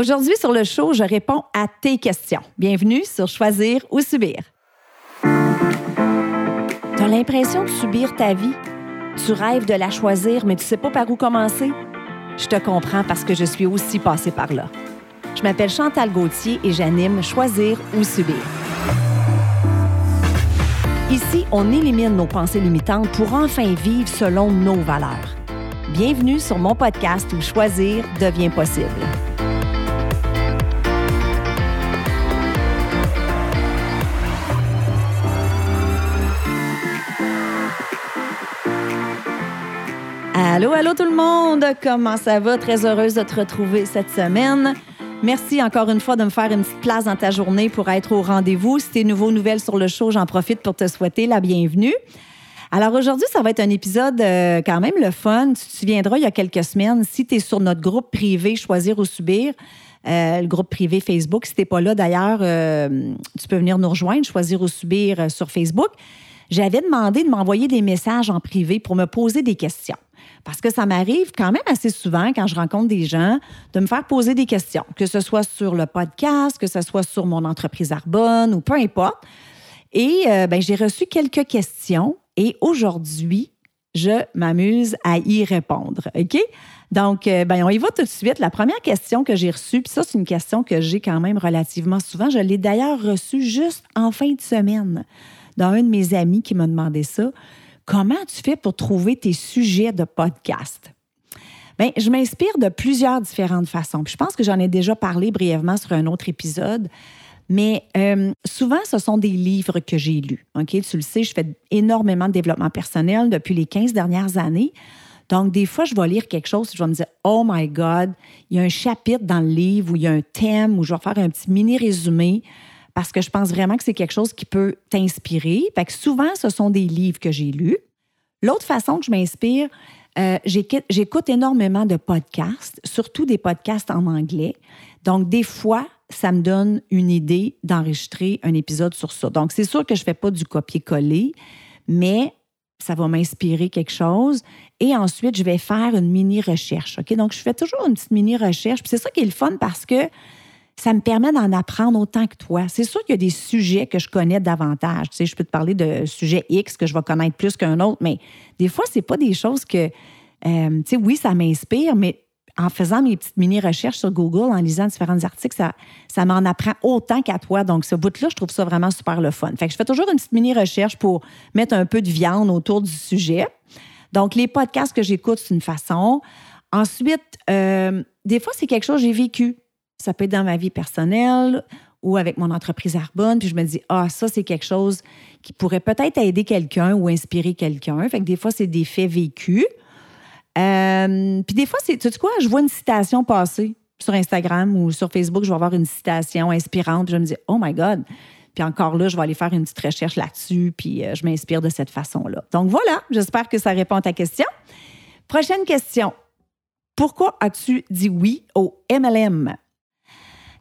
Aujourd'hui, sur le show, je réponds à tes questions. Bienvenue sur Choisir ou Subir. Tu as l'impression de subir ta vie? Tu rêves de la choisir, mais tu sais pas par où commencer? Je te comprends parce que je suis aussi passée par là. Je m'appelle Chantal Gauthier et j'anime Choisir ou Subir. Ici, on élimine nos pensées limitantes pour enfin vivre selon nos valeurs. Bienvenue sur mon podcast où choisir devient possible. Allô, allô tout le monde! Comment ça va? Très heureuse de te retrouver cette semaine. Merci encore une fois de me faire une petite place dans ta journée pour être au rendez-vous. Si tu es nouveau, nouvelle sur le show, j'en profite pour te souhaiter la bienvenue. Alors aujourd'hui, ça va être un épisode euh, quand même le fun. Tu te souviendras, il y a quelques semaines, si tu es sur notre groupe privé Choisir ou Subir, euh, le groupe privé Facebook, si tu pas là d'ailleurs, euh, tu peux venir nous rejoindre, Choisir ou Subir sur Facebook. J'avais demandé de m'envoyer des messages en privé pour me poser des questions. Parce que ça m'arrive quand même assez souvent quand je rencontre des gens de me faire poser des questions, que ce soit sur le podcast, que ce soit sur mon entreprise Arbonne ou peu importe. Et euh, ben, j'ai reçu quelques questions et aujourd'hui, je m'amuse à y répondre. OK? Donc, euh, ben, on y va tout de suite. La première question que j'ai reçue, puis ça, c'est une question que j'ai quand même relativement souvent. Je l'ai d'ailleurs reçue juste en fin de semaine d'un de mes amis qui m'a demandé ça. Comment tu fais pour trouver tes sujets de podcast? Bien, je m'inspire de plusieurs différentes façons. je pense que j'en ai déjà parlé brièvement sur un autre épisode. Mais euh, souvent, ce sont des livres que j'ai lus. Ok, Tu le sais, je fais énormément de développement personnel depuis les 15 dernières années. Donc, des fois, je vais lire quelque chose, je vais me dire, oh my God, il y a un chapitre dans le livre où il y a un thème, où je vais faire un petit mini résumé parce que je pense vraiment que c'est quelque chose qui peut t'inspirer. Fait que souvent, ce sont des livres que j'ai lus. L'autre façon que je m'inspire, euh, j'écoute énormément de podcasts, surtout des podcasts en anglais. Donc, des fois, ça me donne une idée d'enregistrer un épisode sur ça. Donc, c'est sûr que je ne fais pas du copier-coller, mais ça va m'inspirer quelque chose. Et ensuite, je vais faire une mini-recherche. OK? Donc, je fais toujours une petite mini-recherche. C'est ça qui est le fun parce que ça me permet d'en apprendre autant que toi. C'est sûr qu'il y a des sujets que je connais davantage. Tu sais, je peux te parler de sujets X que je vais connaître plus qu'un autre, mais des fois, c'est pas des choses que, euh, tu sais, oui, ça m'inspire, mais en faisant mes petites mini-recherches sur Google, en lisant différents articles, ça, ça m'en apprend autant qu'à toi. Donc, ce bout-là, je trouve ça vraiment super le fun. Fait que je fais toujours une petite mini-recherche pour mettre un peu de viande autour du sujet. Donc, les podcasts que j'écoute, c'est une façon. Ensuite, euh, des fois, c'est quelque chose que j'ai vécu. Ça peut être dans ma vie personnelle ou avec mon entreprise Arbonne. Puis je me dis, ah, ça, c'est quelque chose qui pourrait peut-être aider quelqu'un ou inspirer quelqu'un. Fait que des fois, c'est des faits vécus. Euh, puis des fois, c'est, tu sais quoi, je vois une citation passer sur Instagram ou sur Facebook, je vais avoir une citation inspirante. Puis je me dis, oh my God. Puis encore là, je vais aller faire une petite recherche là-dessus, puis euh, je m'inspire de cette façon-là. Donc voilà, j'espère que ça répond à ta question. Prochaine question. Pourquoi as-tu dit oui au MLM?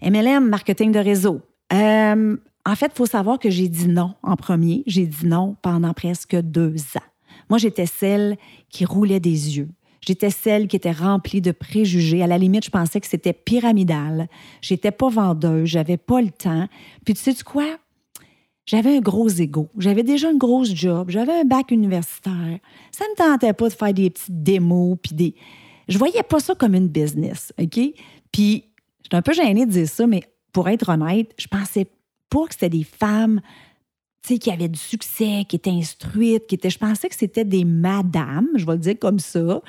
MLM, marketing de réseau. Euh, en fait, il faut savoir que j'ai dit non en premier. J'ai dit non pendant presque deux ans. Moi, j'étais celle qui roulait des yeux. J'étais celle qui était remplie de préjugés. À la limite, je pensais que c'était pyramidal. J'étais pas vendeuse, j'avais pas le temps. Puis tu sais -tu quoi? J'avais un gros ego. J'avais déjà une grosse job. J'avais un bac universitaire. Ça me tentait pas de faire des petites démos puis des. Je voyais pas ça comme une business, OK? Puis J'étais un peu gênée de dire ça, mais pour être honnête, je pensais pas que c'était des femmes qui avaient du succès, qui étaient instruites, qui étaient. Je pensais que c'était des madames, je vais le dire comme ça,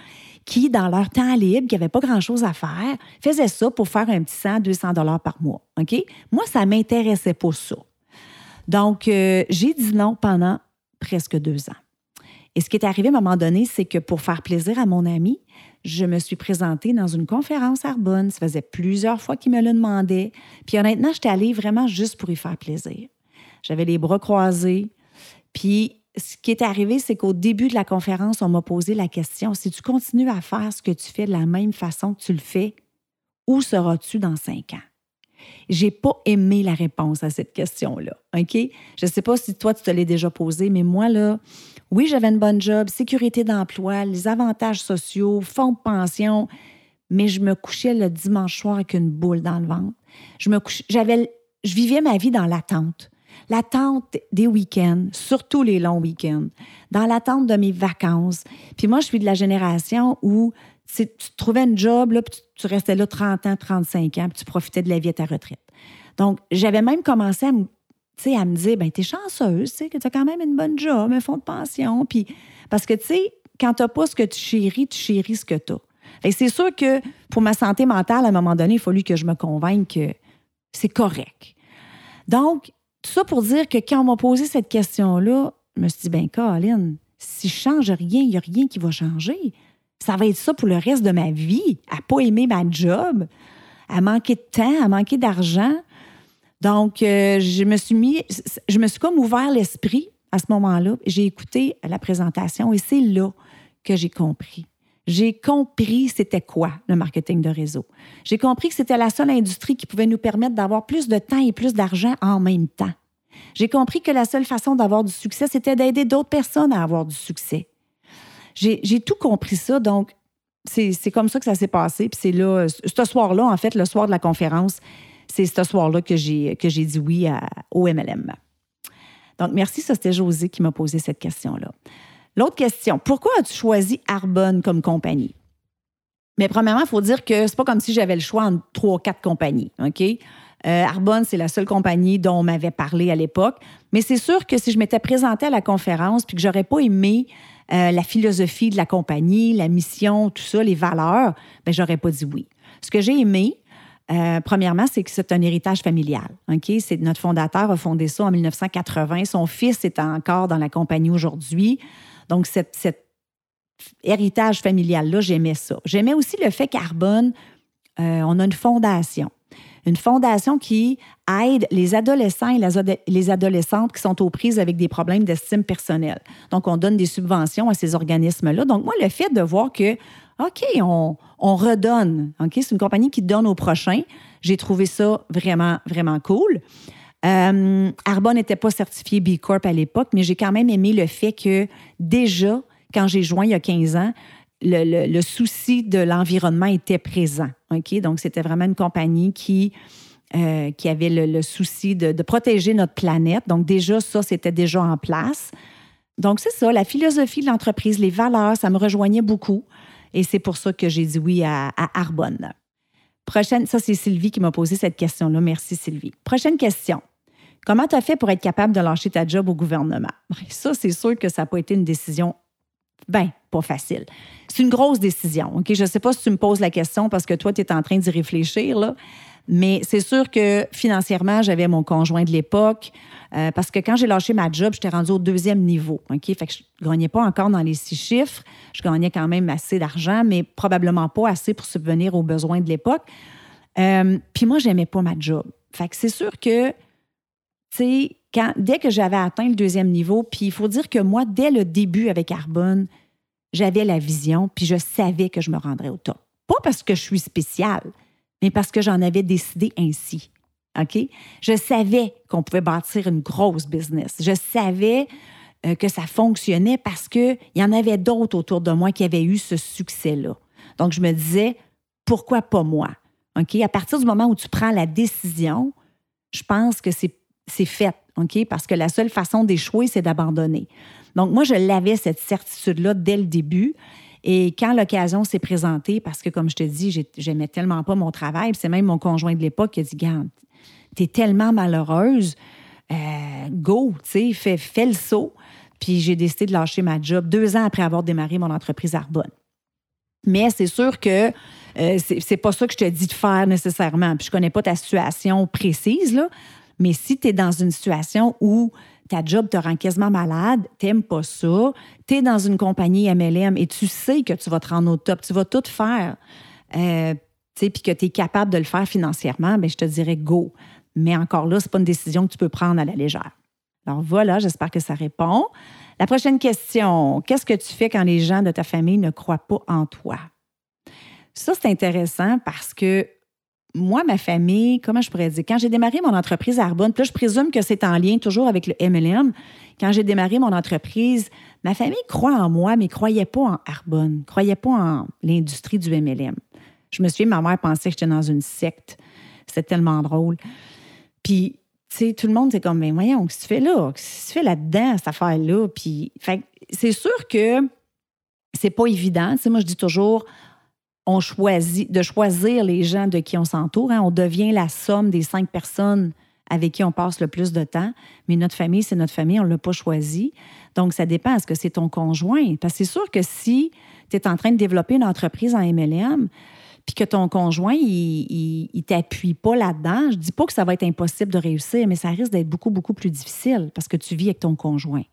qui, dans leur temps libre, qui n'avaient pas grand-chose à faire, faisaient ça pour faire un petit 100, 200 dollars par mois. OK? Moi, ça m'intéressait pas ça. Donc, euh, j'ai dit non pendant presque deux ans. Et ce qui est arrivé à un moment donné, c'est que pour faire plaisir à mon ami, je me suis présentée dans une conférence à Arbonne. Ça faisait plusieurs fois qu'il me le demandait. Puis honnêtement, j'étais allée vraiment juste pour y faire plaisir. J'avais les bras croisés. Puis ce qui est arrivé, c'est qu'au début de la conférence, on m'a posé la question si tu continues à faire ce que tu fais de la même façon que tu le fais, où seras-tu dans cinq ans? J'ai pas aimé la réponse à cette question-là. OK? Je sais pas si toi, tu te l'as déjà posée, mais moi, là, oui, j'avais une bonne job, sécurité d'emploi, les avantages sociaux, fonds de pension, mais je me couchais le dimanche soir avec une boule dans le ventre. Je me couchais, j'avais, je vivais ma vie dans l'attente. L'attente des week-ends, surtout les longs week-ends, dans l'attente de mes vacances. Puis moi, je suis de la génération où tu trouvais un job, là, puis tu, restais là 30 ans, 35 ans, puis tu profitais de la vie à ta retraite. Donc, j'avais même commencé à me, à me dire, ben t'es chanceuse, que tu as quand même une bonne job, un fonds de pension. Puis, parce que, tu sais, quand tu n'as pas ce que tu chéris, tu chéris ce que tu as. Et c'est sûr que pour ma santé mentale, à un moment donné, il a fallu que je me convainque que c'est correct. Donc, tout ça pour dire que quand on m'a posé cette question-là, je me suis dit, ben Colin, si je change rien, il n'y a rien qui va changer. Ça va être ça pour le reste de ma vie, à pas aimer ma job, à manquer de temps, à manquer d'argent. Donc, euh, je me suis mis, je me suis comme ouvert l'esprit à ce moment-là. J'ai écouté la présentation et c'est là que j'ai compris. J'ai compris c'était quoi le marketing de réseau. J'ai compris que c'était la seule industrie qui pouvait nous permettre d'avoir plus de temps et plus d'argent en même temps. J'ai compris que la seule façon d'avoir du succès, c'était d'aider d'autres personnes à avoir du succès. J'ai tout compris ça, donc c'est comme ça que ça s'est passé. Puis c'est là, ce soir-là, en fait, le soir de la conférence, c'est ce soir-là que j'ai dit oui au MLM. Donc, merci, ça c'était José qui m'a posé cette question-là. L'autre question, pourquoi as-tu choisi Arbonne comme compagnie? Mais premièrement, il faut dire que c'est pas comme si j'avais le choix entre trois ou quatre compagnies, OK? Euh, Arbonne, c'est la seule compagnie dont on m'avait parlé à l'époque. Mais c'est sûr que si je m'étais présentée à la conférence puis que j'aurais pas aimé euh, la philosophie de la compagnie, la mission, tout ça, les valeurs, ben j'aurais pas dit oui. Ce que j'ai aimé, euh, premièrement, c'est que c'est un héritage familial. Ok, C'est notre fondateur a fondé ça en 1980. Son fils est encore dans la compagnie aujourd'hui. Donc, cet héritage familial-là, j'aimais ça. J'aimais aussi le fait qu'Arbonne, euh, on a une fondation. Une fondation qui aide les adolescents et les adolescentes qui sont aux prises avec des problèmes d'estime personnelle. Donc, on donne des subventions à ces organismes-là. Donc, moi, le fait de voir que, OK, on, redonne, OK, c'est une compagnie qui donne au prochain, j'ai trouvé ça vraiment, vraiment cool. Euh, n'était pas certifié B Corp à l'époque, mais j'ai quand même aimé le fait que déjà, quand j'ai joint il y a 15 ans, le, souci de l'environnement était présent. Donc, c'était vraiment une compagnie qui, euh, qui avait le, souci de, de, protéger notre planète. Donc, déjà, ça, c'était déjà en place. Donc, c'est ça, la philosophie de l'entreprise, les valeurs, ça me rejoignait beaucoup. Et c'est pour ça que j'ai dit oui à, à Arbonne. Prochaine, ça, c'est Sylvie qui m'a posé cette question-là. Merci, Sylvie. Prochaine question. Comment tu as fait pour être capable de lâcher ta job au gouvernement? Ça, c'est sûr que ça n'a pas été une décision, ben, pas facile. C'est une grosse décision. OK? Je ne sais pas si tu me poses la question parce que toi, tu es en train d'y réfléchir, là. Mais c'est sûr que financièrement, j'avais mon conjoint de l'époque. Euh, parce que quand j'ai lâché ma job, j'étais rendue au deuxième niveau. Fait que je ne gagnais pas encore dans les six chiffres. Je gagnais quand même assez d'argent, mais probablement pas assez pour subvenir aux besoins de l'époque. Euh, puis moi, j'aimais pas ma job. Fait que c'est sûr que sais, quand, dès que j'avais atteint le deuxième niveau, puis il faut dire que moi, dès le début avec Arbonne, j'avais la vision, puis je savais que je me rendrais au top. Pas parce que je suis spéciale, mais parce que j'en avais décidé ainsi. OK? Je savais qu'on pouvait bâtir une grosse business. Je savais euh, que ça fonctionnait parce qu'il y en avait d'autres autour de moi qui avaient eu ce succès-là. Donc, je me disais, pourquoi pas moi? OK? À partir du moment où tu prends la décision, je pense que c'est fait, OK? Parce que la seule façon d'échouer, c'est d'abandonner. Donc, moi, je l'avais, cette certitude-là, dès le début. Et quand l'occasion s'est présentée, parce que, comme je te dis, j'aimais tellement pas mon travail, c'est même mon conjoint de l'époque qui a dit Garde, t'es tellement malheureuse, euh, go, tu sais, fais, le saut. Puis j'ai décidé de lâcher ma job deux ans après avoir démarré mon entreprise Arbonne. Mais c'est sûr que euh, c'est pas ça que je te dis de faire nécessairement. Puis je connais pas ta situation précise, là. Mais si tu es dans une situation où ta job te rend quasiment malade, t'aimes pas ça, tu dans une compagnie MLM et tu sais que tu vas te rendre au top, tu vas tout faire, euh, puis que tu es capable de le faire financièrement, bien, je te dirais go. Mais encore là, ce n'est pas une décision que tu peux prendre à la légère. Alors voilà, j'espère que ça répond. La prochaine question, qu'est-ce que tu fais quand les gens de ta famille ne croient pas en toi? Ça, c'est intéressant parce que moi, ma famille, comment je pourrais dire, quand j'ai démarré mon entreprise à Arbonne, puis là, je présume que c'est en lien toujours avec le MLM. Quand j'ai démarré mon entreprise, ma famille croit en moi, mais ne croyait pas en Arbonne, ne croyait pas en l'industrie du MLM. Je me souviens, ma mère pensait que j'étais dans une secte. C'était tellement drôle. Puis, tu sais, tout le monde, c'est comme, mais voyons, qu'est-ce que tu fais là? Qu'est-ce que tu fais là-dedans, cette affaire-là? Puis, c'est sûr que c'est pas évident. Tu moi, je dis toujours, on choisit, de choisir les gens de qui on s'entoure. Hein. On devient la somme des cinq personnes avec qui on passe le plus de temps. Mais notre famille, c'est notre famille, on ne l'a pas choisi. Donc, ça dépend. Est-ce que c'est ton conjoint? Parce que c'est sûr que si tu es en train de développer une entreprise en MLM, puis que ton conjoint, il ne t'appuie pas là-dedans, je dis pas que ça va être impossible de réussir, mais ça risque d'être beaucoup, beaucoup plus difficile parce que tu vis avec ton conjoint.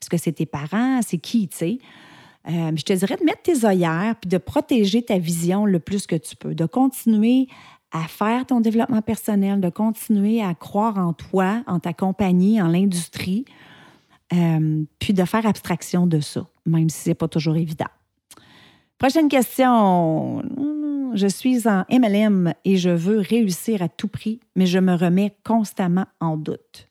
Est-ce que c'est tes parents? C'est qui, tu sais? Euh, je te dirais de mettre tes œillères puis de protéger ta vision le plus que tu peux, de continuer à faire ton développement personnel, de continuer à croire en toi, en ta compagnie, en l'industrie, euh, puis de faire abstraction de ça, même si ce n'est pas toujours évident. Prochaine question. Je suis en MLM et je veux réussir à tout prix, mais je me remets constamment en doute.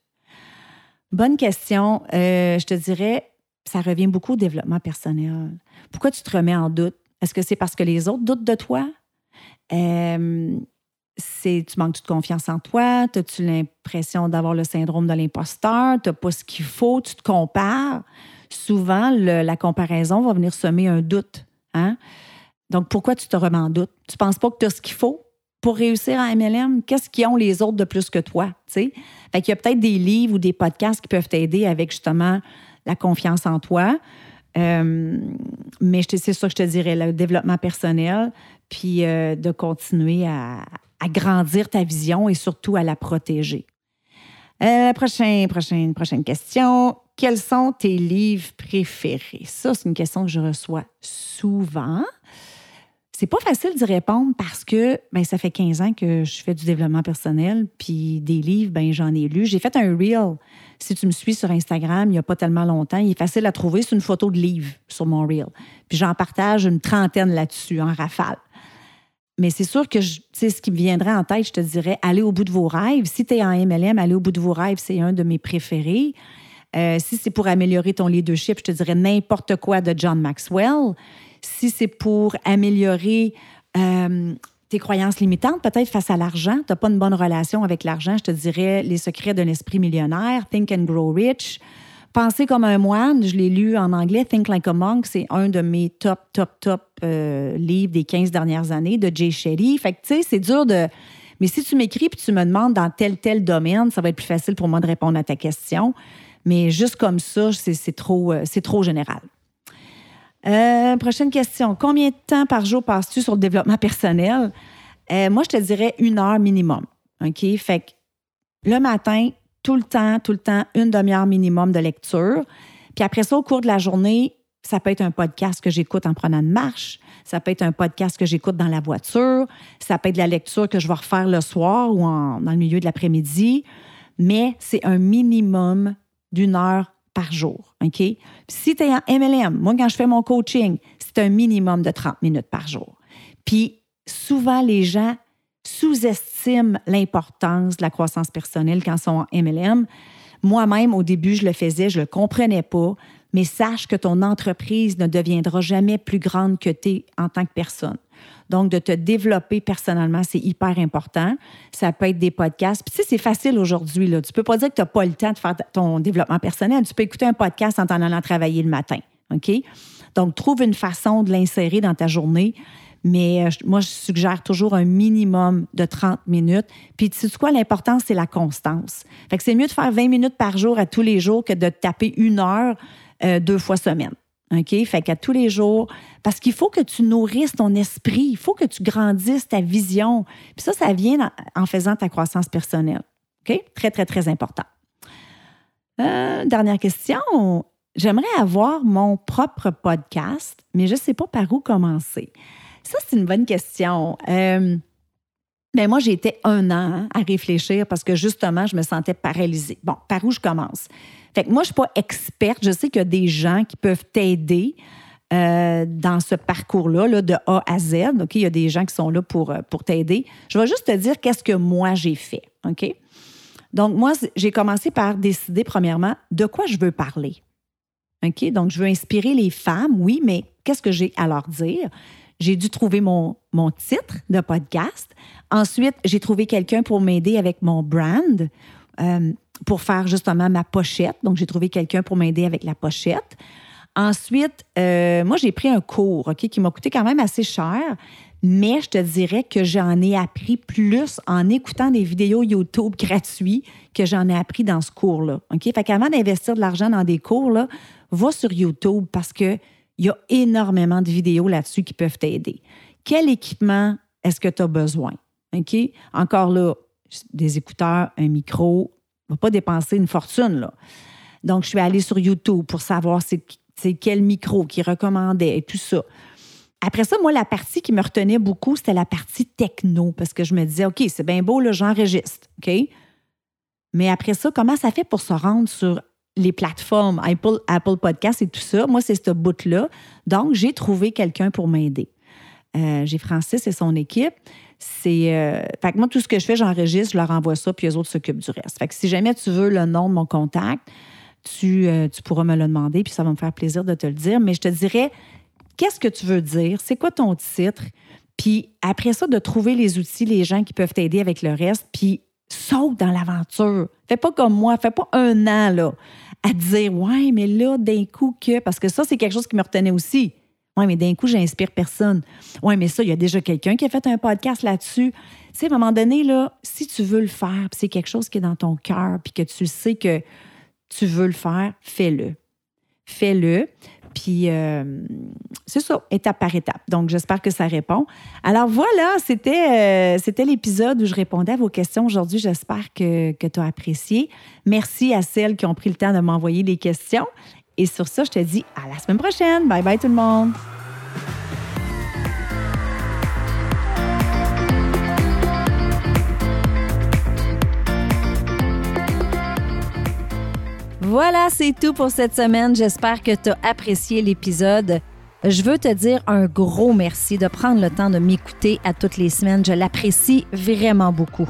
Bonne question. Euh, je te dirais, ça revient beaucoup au développement personnel. Pourquoi tu te remets en doute? Est-ce que c'est parce que les autres doutent de toi? Tu manques de confiance en toi? As-tu l'impression d'avoir le syndrome de l'imposteur? Tu n'as pas ce qu'il faut? Tu te compares? Souvent, la comparaison va venir semer un doute. Hein? Donc, pourquoi tu te remets en doute? Tu ne penses pas que tu as ce qu'il faut pour réussir en MLM? Qu'est-ce qu'ils ont les autres de plus que toi? Fait qu'il y a peut-être des livres ou des podcasts qui peuvent t'aider avec justement la confiance en toi. Euh, mais c'est ça que je te dirais, le développement personnel, puis euh, de continuer à, grandir ta vision et surtout à la protéger. Euh, prochaine, prochaine, question. Quels sont tes livres préférés? Ça, c'est une question que je reçois souvent. C'est pas facile d'y répondre parce que ben, ça fait 15 ans que je fais du développement personnel, puis des livres, ben, j'en ai lu. J'ai fait un reel. Si tu me suis sur Instagram, il n'y a pas tellement longtemps, il est facile à trouver. C'est une photo de livre sur mon reel. Puis j'en partage une trentaine là-dessus, en rafale. Mais c'est sûr que ce qui me viendrait en tête, je te dirais, aller au bout de vos rêves. Si tu es en MLM, aller au bout de vos rêves, c'est un de mes préférés. Euh, si c'est pour améliorer ton leadership, je te dirais n'importe quoi de John Maxwell si c'est pour améliorer euh, tes croyances limitantes, peut-être face à l'argent, tu n'as pas une bonne relation avec l'argent, je te dirais Les secrets d'un esprit millionnaire, Think and Grow Rich. Penser comme un moine, je l'ai lu en anglais, Think Like a Monk, c'est un de mes top, top, top euh, livres des 15 dernières années de Jay Shetty. Fait que, tu sais, c'est dur de. Mais si tu m'écris et tu me demandes dans tel, tel domaine, ça va être plus facile pour moi de répondre à ta question. Mais juste comme ça, c'est trop, euh, trop général. Euh, prochaine question. Combien de temps par jour passes-tu sur le développement personnel? Euh, moi, je te dirais une heure minimum. OK? Fait que le matin, tout le temps, tout le temps, une demi-heure minimum de lecture. Puis après ça, au cours de la journée, ça peut être un podcast que j'écoute en prenant une marche. Ça peut être un podcast que j'écoute dans la voiture. Ça peut être de la lecture que je vais refaire le soir ou dans le milieu de l'après-midi. Mais c'est un minimum d'une heure par jour. OK? si tu es en MLM, moi, quand je fais mon coaching, c'est un minimum de 30 minutes par jour. Puis souvent, les gens sous-estiment l'importance de la croissance personnelle quand ils sont en MLM. Moi-même, au début, je le faisais, je ne le comprenais pas, mais sache que ton entreprise ne deviendra jamais plus grande que tu en tant que personne. Donc, de te développer personnellement, c'est hyper important. Ça peut être des podcasts. Puis, tu sais, c'est facile aujourd'hui. Tu ne peux pas dire que tu n'as pas le temps de faire ton développement personnel. Tu peux écouter un podcast en t'en allant travailler le matin. OK? Donc, trouve une façon de l'insérer dans ta journée. Mais euh, moi, je suggère toujours un minimum de 30 minutes. Puis, tu sais quoi, l'important, c'est la constance. Fait que c'est mieux de faire 20 minutes par jour à tous les jours que de taper une heure euh, deux fois semaine. OK? Fait qu'à tous les jours, parce qu'il faut que tu nourrisses ton esprit, il faut que tu grandisses ta vision. Puis ça, ça vient en faisant ta croissance personnelle. OK? Très, très, très important. Euh, dernière question. J'aimerais avoir mon propre podcast, mais je ne sais pas par où commencer. Ça, c'est une bonne question. Euh, ben moi, j'ai été un an à réfléchir parce que justement, je me sentais paralysée. Bon, par où je commence? Fait que moi, je ne suis pas experte. Je sais qu'il y a des gens qui peuvent t'aider euh, dans ce parcours-là, là, de A à Z. Il y a des gens qui sont là pour, euh, pour t'aider. Je vais juste te dire qu'est-ce que moi j'ai fait. OK? Donc, moi, j'ai commencé par décider, premièrement, de quoi je veux parler. OK? Donc, je veux inspirer les femmes, oui, mais qu'est-ce que j'ai à leur dire? j'ai dû trouver mon, mon titre de podcast. Ensuite, j'ai trouvé quelqu'un pour m'aider avec mon brand, euh, pour faire justement ma pochette. Donc, j'ai trouvé quelqu'un pour m'aider avec la pochette. Ensuite, euh, moi, j'ai pris un cours, OK, qui m'a coûté quand même assez cher, mais je te dirais que j'en ai appris plus en écoutant des vidéos YouTube gratuits que j'en ai appris dans ce cours-là. OK? Fait qu'avant d'investir de l'argent dans des cours, là, va sur YouTube parce qu'il y a énormément de vidéos là-dessus qui peuvent t'aider. Quel équipement est-ce que tu as besoin? OK? Encore là, des écouteurs, un micro, pas dépenser une fortune, là. Donc, je suis allée sur YouTube pour savoir c'est quel micro qui recommandait et tout ça. Après ça, moi, la partie qui me retenait beaucoup, c'était la partie techno, parce que je me disais, OK, c'est bien beau, j'enregistre, OK? Mais après ça, comment ça fait pour se rendre sur les plateformes Apple, Apple Podcasts et tout ça? Moi, c'est ce bout-là. Donc, j'ai trouvé quelqu'un pour m'aider. Euh, j'ai Francis et son équipe. C'est. Euh, fait que moi, tout ce que je fais, j'enregistre, je leur envoie ça, puis les autres s'occupent du reste. Fait que si jamais tu veux le nom de mon contact, tu, euh, tu pourras me le demander, puis ça va me faire plaisir de te le dire. Mais je te dirais, qu'est-ce que tu veux dire, c'est quoi ton titre, puis après ça, de trouver les outils, les gens qui peuvent t'aider avec le reste, puis saute dans l'aventure. Fais pas comme moi, fais pas un an là, à dire Ouais, mais là, d'un coup que. Parce que ça, c'est quelque chose qui me retenait aussi. Ouais, mais d'un coup, j'inspire personne. Ouais, mais ça, il y a déjà quelqu'un qui a fait un podcast là-dessus. Tu sais, à un moment donné, là, si tu veux le faire, puis c'est quelque chose qui est dans ton cœur, puis que tu sais que tu veux le faire, fais-le. Fais-le. Puis euh, c'est ça, étape par étape. Donc, j'espère que ça répond. Alors voilà, c'était, euh, c'était l'épisode où je répondais à vos questions aujourd'hui. J'espère que, que tu as apprécié. Merci à celles qui ont pris le temps de m'envoyer des questions. Et sur ça, je te dis à la semaine prochaine. Bye bye tout le monde. Voilà, c'est tout pour cette semaine. J'espère que tu as apprécié l'épisode. Je veux te dire un gros merci de prendre le temps de m'écouter à toutes les semaines. Je l'apprécie vraiment beaucoup.